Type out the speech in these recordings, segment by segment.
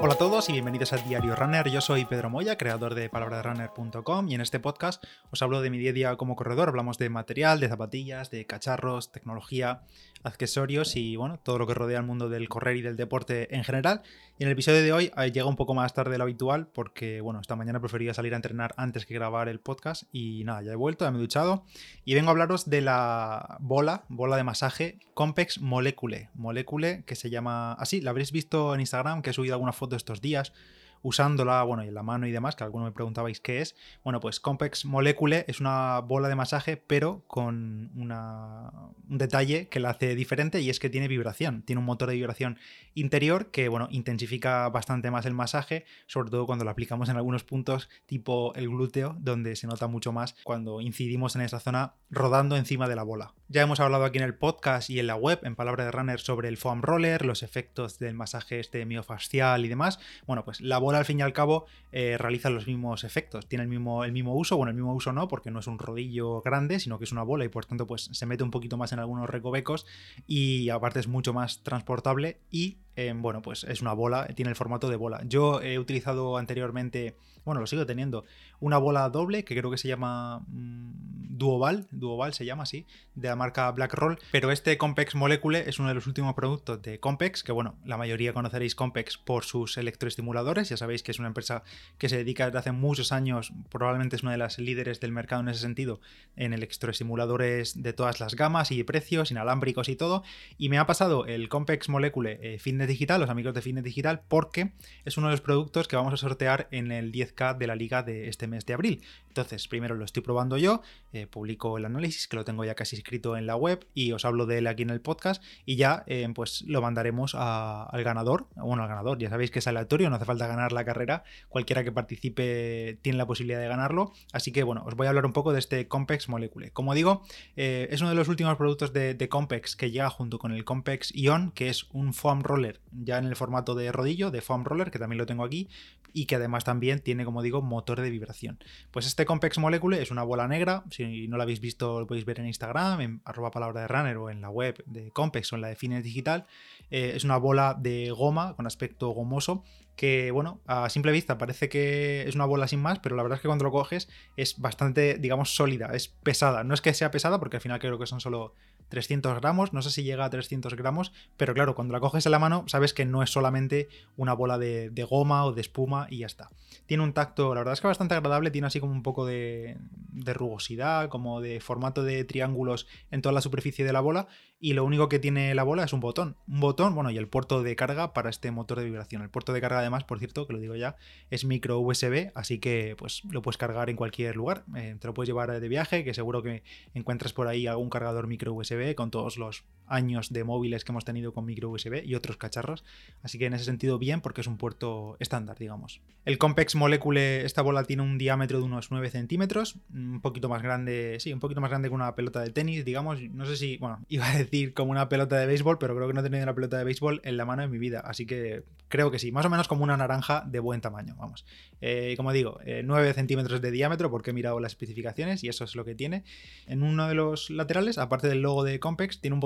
Hola a todos y bienvenidos al Diario Runner. Yo soy Pedro Moya, creador de palabraderunner.com y en este podcast os hablo de mi día a día como corredor. Hablamos de material, de zapatillas, de cacharros, tecnología, accesorios y bueno, todo lo que rodea el mundo del correr y del deporte en general. Y en el episodio de hoy eh, llega un poco más tarde de lo habitual porque bueno, esta mañana prefería salir a entrenar antes que grabar el podcast y nada, ya he vuelto, ya me he duchado y vengo a hablaros de la bola, bola de masaje Compex Molecule, Molecule que se llama así, la habréis visto en Instagram que he subido alguna foto estos días usándola, bueno, y en la mano y demás, que alguno me preguntabais qué es. Bueno, pues Compex Molecule es una bola de masaje, pero con una, un detalle que la hace diferente y es que tiene vibración. Tiene un motor de vibración interior que, bueno, intensifica bastante más el masaje, sobre todo cuando lo aplicamos en algunos puntos tipo el glúteo, donde se nota mucho más cuando incidimos en esa zona rodando encima de la bola. Ya hemos hablado aquí en el podcast y en la web, en Palabra de Runner, sobre el foam roller, los efectos del masaje este miofascial y demás. Bueno, pues la bola al fin y al cabo eh, realiza los mismos efectos, tiene el mismo, el mismo uso, bueno, el mismo uso no, porque no es un rodillo grande, sino que es una bola y por tanto pues se mete un poquito más en algunos recovecos y aparte es mucho más transportable y eh, bueno, pues es una bola, tiene el formato de bola. Yo he utilizado anteriormente, bueno, lo sigo teniendo, una bola doble que creo que se llama mm, Duoval, Duoval se llama así, de la marca Black Roll, pero este Compex Molecule es uno de los últimos productos de Compex, que bueno, la mayoría conoceréis Compex por sus electroestimuladores, ya sabéis que es una empresa que se dedica desde hace muchos años, probablemente es una de las líderes del mercado en ese sentido, en electroestimuladores de todas las gamas y precios, inalámbricos y todo, y me ha pasado el Compex Molecule eh, Fitness Digital, los amigos de Fitness Digital, porque es uno de los productos que vamos a sortear en el 10K de la liga de este mes de abril. Entonces, primero lo estoy probando yo, eh, publico el análisis, que lo tengo ya casi escrito en la web, y os hablo de él aquí en el podcast, y ya eh, pues lo mandaremos al ganador, bueno, al ganador, ya sabéis que es aleatorio, no hace falta ganar la carrera, cualquiera que participe tiene la posibilidad de ganarlo, así que bueno, os voy a hablar un poco de este Compex Molecule. Como digo, eh, es uno de los últimos productos de, de Compex que llega junto con el Compex Ion, que es un foam roller ya en el formato de rodillo, de foam roller, que también lo tengo aquí, y que además también tiene, como digo, motor de vibración. Pues este Compex Molecule es una bola negra, si no la habéis visto lo podéis ver en Instagram, en arroba palabra de runner o en la web de Compex o en la de Fines Digital. Eh, es una bola de goma con aspecto gomoso que, bueno, a simple vista parece que es una bola sin más, pero la verdad es que cuando lo coges es bastante, digamos, sólida, es pesada. No es que sea pesada, porque al final creo que son solo 300 gramos, no sé si llega a 300 gramos, pero claro, cuando la coges en la mano sabes que no es solamente una bola de, goma o de espuma y ya está. Tiene un tacto, la verdad es que bastante agradable, tiene así como un poco de, de rugosidad, como de formato de triángulos en toda la superficie de la bola y lo único que tiene la bola es un botón. Un botón, bueno, y el puerto de carga para este motor de vibración. El puerto de carga además, por cierto, que lo digo ya, es micro USB, así que pues lo puedes cargar en cualquier lugar. Eh, te lo puedes llevar de viaje, que seguro que encuentras por ahí algún cargador micro USB con todos los años de móviles que hemos tenido con micro USB y otros cacharros. Así que en ese sentido bien porque es un puerto estándar, digamos. El Compex Molecule, esta bola tiene un diámetro de unos 9 centímetros, un poquito más grande, sí, un poquito más grande que una pelota de tenis, digamos. No sé si, bueno, iba a decir como una pelota de béisbol, pero creo que no he tenido una pelota de béisbol en la mano en mi vida. Así que creo que sí, más o menos como una naranja de buen tamaño, vamos. Eh, como digo, 9 eh, centímetros de diámetro porque he mirado las especificaciones y eso es lo que tiene. En uno de los laterales, aparte del logo de Compex, tiene un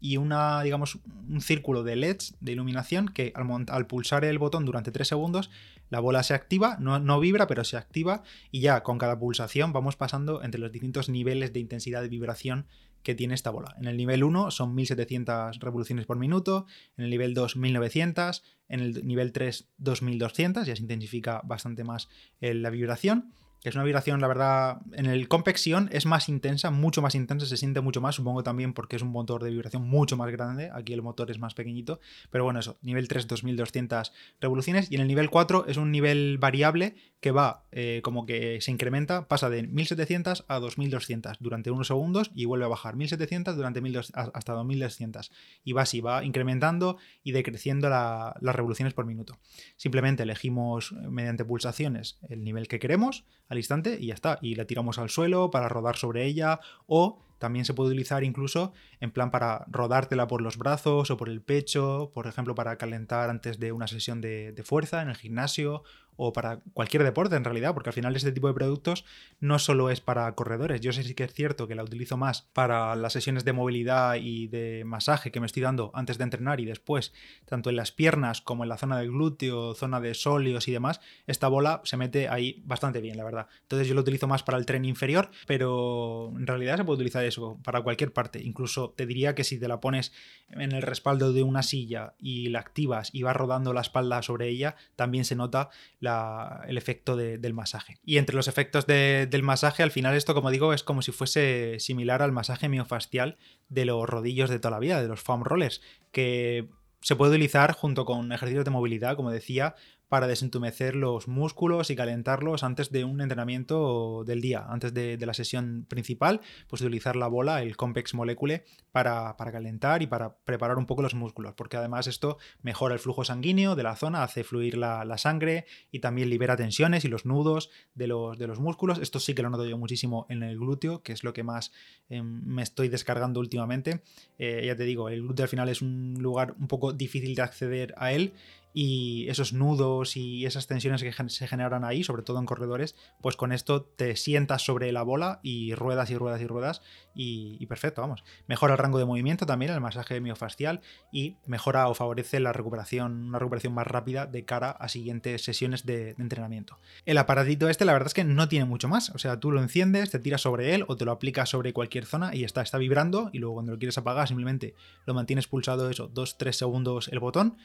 y una, digamos, un círculo de LEDs de iluminación que al, pulsar el botón durante 3 segundos la bola se activa, no, no, vibra, pero se activa y ya con cada pulsación vamos pasando entre los distintos niveles de intensidad de vibración que tiene esta bola. En el nivel 1 son 1700 revoluciones por minuto, en el nivel 2 1900, en el nivel 3 2200, ya se intensifica bastante más eh, la vibración es una vibración, la verdad, en el Compexion es más intensa, mucho más intensa, se siente mucho más, supongo también porque es un motor de vibración mucho más grande, aquí el motor es más pequeñito, pero bueno, eso, nivel 3 2200 revoluciones y en el nivel 4 es un nivel variable que va eh, como que se incrementa, pasa de 1700 a 2200 durante unos segundos y vuelve a bajar 1700 durante hasta 2200 y va así, va incrementando y decreciendo las revoluciones por minuto. Simplemente elegimos eh, mediante pulsaciones el nivel que queremos, instante y ya está. Y la tiramos al suelo para rodar sobre ella o también se puede utilizar incluso en plan para rodártela por los brazos o por el pecho, por ejemplo para calentar antes de una sesión de, fuerza en el gimnasio o para cualquier deporte en realidad, porque al final este tipo de productos no solo es para corredores. Yo sé sí que es cierto que la utilizo más para las sesiones de movilidad y de masaje que me estoy dando antes de entrenar y después, tanto en las piernas como en la zona del glúteo, zona de sóleos y demás, esta bola se mete ahí bastante bien, la verdad. Entonces yo lo utilizo más para el tren inferior, pero en realidad se puede utilizar eso para cualquier parte. Incluso te diría que si te la pones en el respaldo de una silla y la activas y vas rodando la espalda sobre ella, también se nota el efecto del masaje. Y entre los efectos del masaje, al final esto, como digo, es como si fuese similar al masaje miofascial de los rodillos de toda la vida, de los foam rollers, que se puede utilizar junto con ejercicios de movilidad, como decía, para desentumecer los músculos y calentarlos antes de un entrenamiento del día, antes de, la sesión principal, pues utilizar la bola, el Compex Molecule, para, calentar y para preparar un poco los músculos, porque además esto mejora el flujo sanguíneo de la zona, hace fluir la, sangre y también libera tensiones y los nudos de los, de los, músculos. Esto sí que lo noto yo muchísimo en el glúteo, que es lo que más em, me estoy descargando últimamente. Eh, ya te digo, el glúteo al final es un lugar un poco difícil de acceder a él y esos nudos y esas tensiones que se generan ahí, sobre todo en corredores, pues con esto te sientas sobre la bola y ruedas y ruedas y ruedas y, perfecto, vamos. Mejora el rango de movimiento también, el masaje miofascial y mejora o favorece la recuperación, una recuperación más rápida de cara a siguientes sesiones de, entrenamiento. El aparatito este la verdad es que no tiene mucho más, o sea, tú lo enciendes, te tiras sobre él o te lo aplicas sobre cualquier zona y está, está vibrando y luego cuando lo quieres apagar simplemente lo mantienes pulsado eso, 2-3 segundos el botón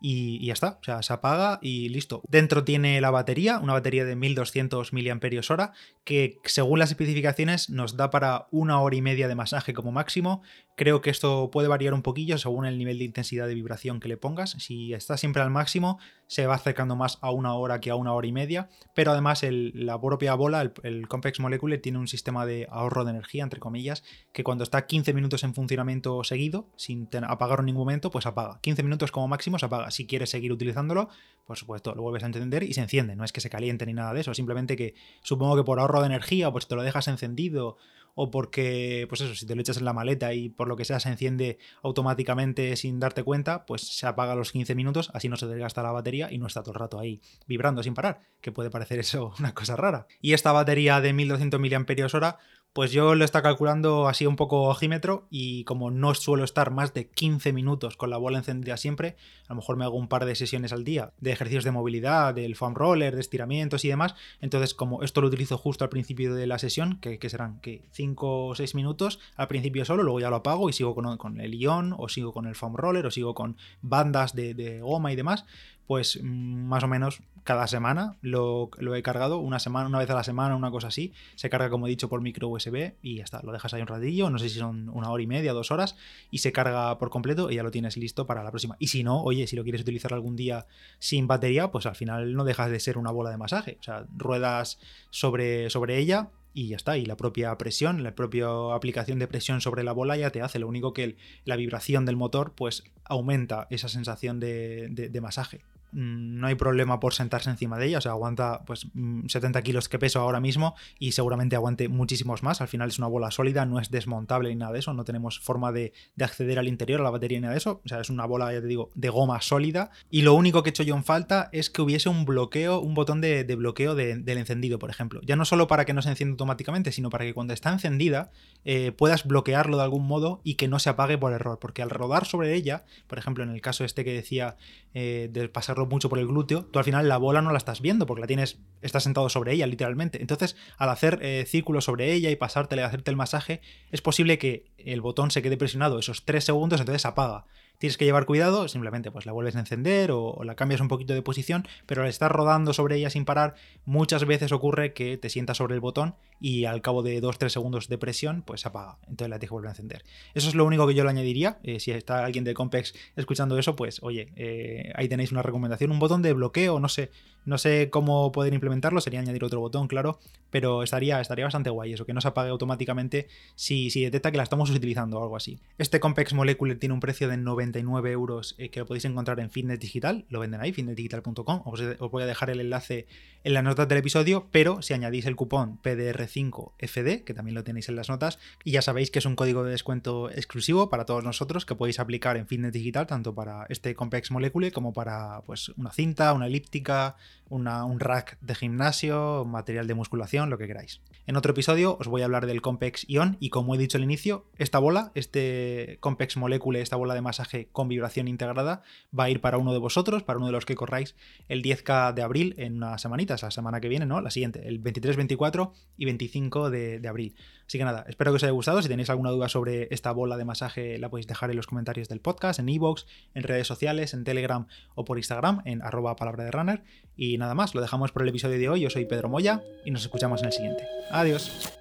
y, ya está, o sea, se apaga y listo. Dentro tiene la batería, una batería de 1200 mAh que según las especificaciones nos da para una hora y media de masaje como máximo. Creo que esto puede variar un poquillo según el nivel de intensidad de vibración que le pongas. Si está siempre al máximo, se va acercando más a una hora que a una hora y media. Pero además la propia bola, el, el Complex Molecule, tiene un sistema de ahorro de energía, entre comillas, que cuando está 15 minutos en funcionamiento seguido, sin apagar en ningún momento, pues apaga. 15 minutos como máximo se apaga. Si quieres seguir utilizándolo, por supuesto, lo vuelves a encender y se enciende. No es que se caliente ni nada de eso, simplemente que supongo que por ahorro de energía, pues te lo dejas encendido o porque, pues eso, si te lo echas en la maleta y por lo que sea se enciende automáticamente sin darte cuenta, pues se apaga a los 15 minutos, así no se desgasta la batería y no está todo el rato ahí vibrando sin parar, que puede parecer eso una cosa rara. Y esta batería de 1200 mAh pues yo lo está calculando así un poco ojímetro y como no suelo estar más de 15 minutos con la bola encendida siempre, a lo mejor me hago un par de sesiones al día de ejercicios de movilidad, del foam roller, de estiramientos y demás. Entonces, como esto lo utilizo justo al principio de la sesión, que, serán que 5 o 6 minutos al principio solo, luego ya lo apago y sigo con, el ion, o sigo con el foam roller, o sigo con bandas de, de goma y demás, pues mm, más o menos cada semana lo, he cargado, una semana, una vez a la semana, una cosa así. Se carga, como he dicho, por micro USB y ya está. Lo dejas ahí un ratillo, no sé si son una hora y media, dos horas, y se carga por completo y ya lo tienes listo para la próxima. Y si no, oye, si lo quieres utilizar algún día sin batería, pues al final no dejas de ser una bola de masaje. O sea, ruedas sobre, sobre ella y ya está. Y la propia presión, la propia aplicación de presión sobre la bola ya te hace. Lo único que la vibración del motor, pues aumenta esa sensación de masaje. Mm, no hay problema por sentarse encima de ella, o sea, aguanta pues 70 mm, kilos que peso ahora mismo y seguramente aguante muchísimos más. Al final es una bola sólida, no es desmontable ni nada de eso, no tenemos forma de, acceder al interior, a la batería ni nada de eso. O sea, es una bola, ya te digo, de goma sólida. Y lo único que he hecho yo en falta es que hubiese un bloqueo, un botón de, bloqueo del encendido, por ejemplo. Ya no solo para que no se encienda automáticamente, sino para que cuando está encendida eh, puedas bloquearlo de algún modo y que no se apague por error. Porque al rodar sobre ella, por ejemplo, en el caso este que decía eh, de pasar mucho por el glúteo, tú al final la bola no la estás viendo porque la tienes, estás sentado sobre ella literalmente. Entonces, al hacer eh, círculos sobre ella y pasártela, hacerte el masaje, es posible que el botón se quede presionado esos 3 segundos, entonces apaga tienes que llevar cuidado, simplemente pues la vuelves a encender o, la cambias un poquito de posición, pero al estar rodando sobre ella sin parar, muchas veces ocurre que te sientas sobre el botón y al cabo de 2-3 segundos de presión, pues apaga, entonces la tienes que volver a encender. Eso es lo único que yo le añadiría, eh, si está alguien de Compex escuchando eso, pues oye, eh, ahí tenéis una recomendación, un botón de bloqueo, no sé, no sé cómo poder implementarlo, sería añadir otro botón, claro, pero estaría, estaría bastante guay eso, que no se apague automáticamente si, si detecta que la estamos utilizando o algo así. Este Compex Molecule tiene un precio de 90 79 euros eh, que lo podéis encontrar en Fitness Digital, lo venden ahí, fitnessdigital.com, os, voy a dejar el enlace en las notas del episodio, pero si añadís el cupón PDR5FD, que también lo tenéis en las notas, y ya sabéis que es un código de descuento exclusivo para todos nosotros que podéis aplicar en Fitness Digital, tanto para este Compex Molecule como para pues, una cinta, una elíptica, un rack de gimnasio, material de musculación, lo que queráis. En otro episodio os voy a hablar del Compex Ion y como he dicho al inicio, esta bola, este Compex Molecule, esta bola de masaje con vibración integrada, va a ir para uno de vosotros, para uno de los que corráis el 10K de abril en unas semanitas, la semana que viene, ¿no? La siguiente, el 23, 24 y 25 de, abril. Así que nada, espero que os haya gustado. Si tenéis alguna duda sobre esta bola de masaje, la podéis dejar en los comentarios del podcast, en iVoox, en redes sociales, en Telegram o por Instagram, en arroba palabra de runner. Y nada más, lo dejamos por el episodio de hoy. Yo soy Pedro Moya y nos escuchamos en el siguiente. Adiós.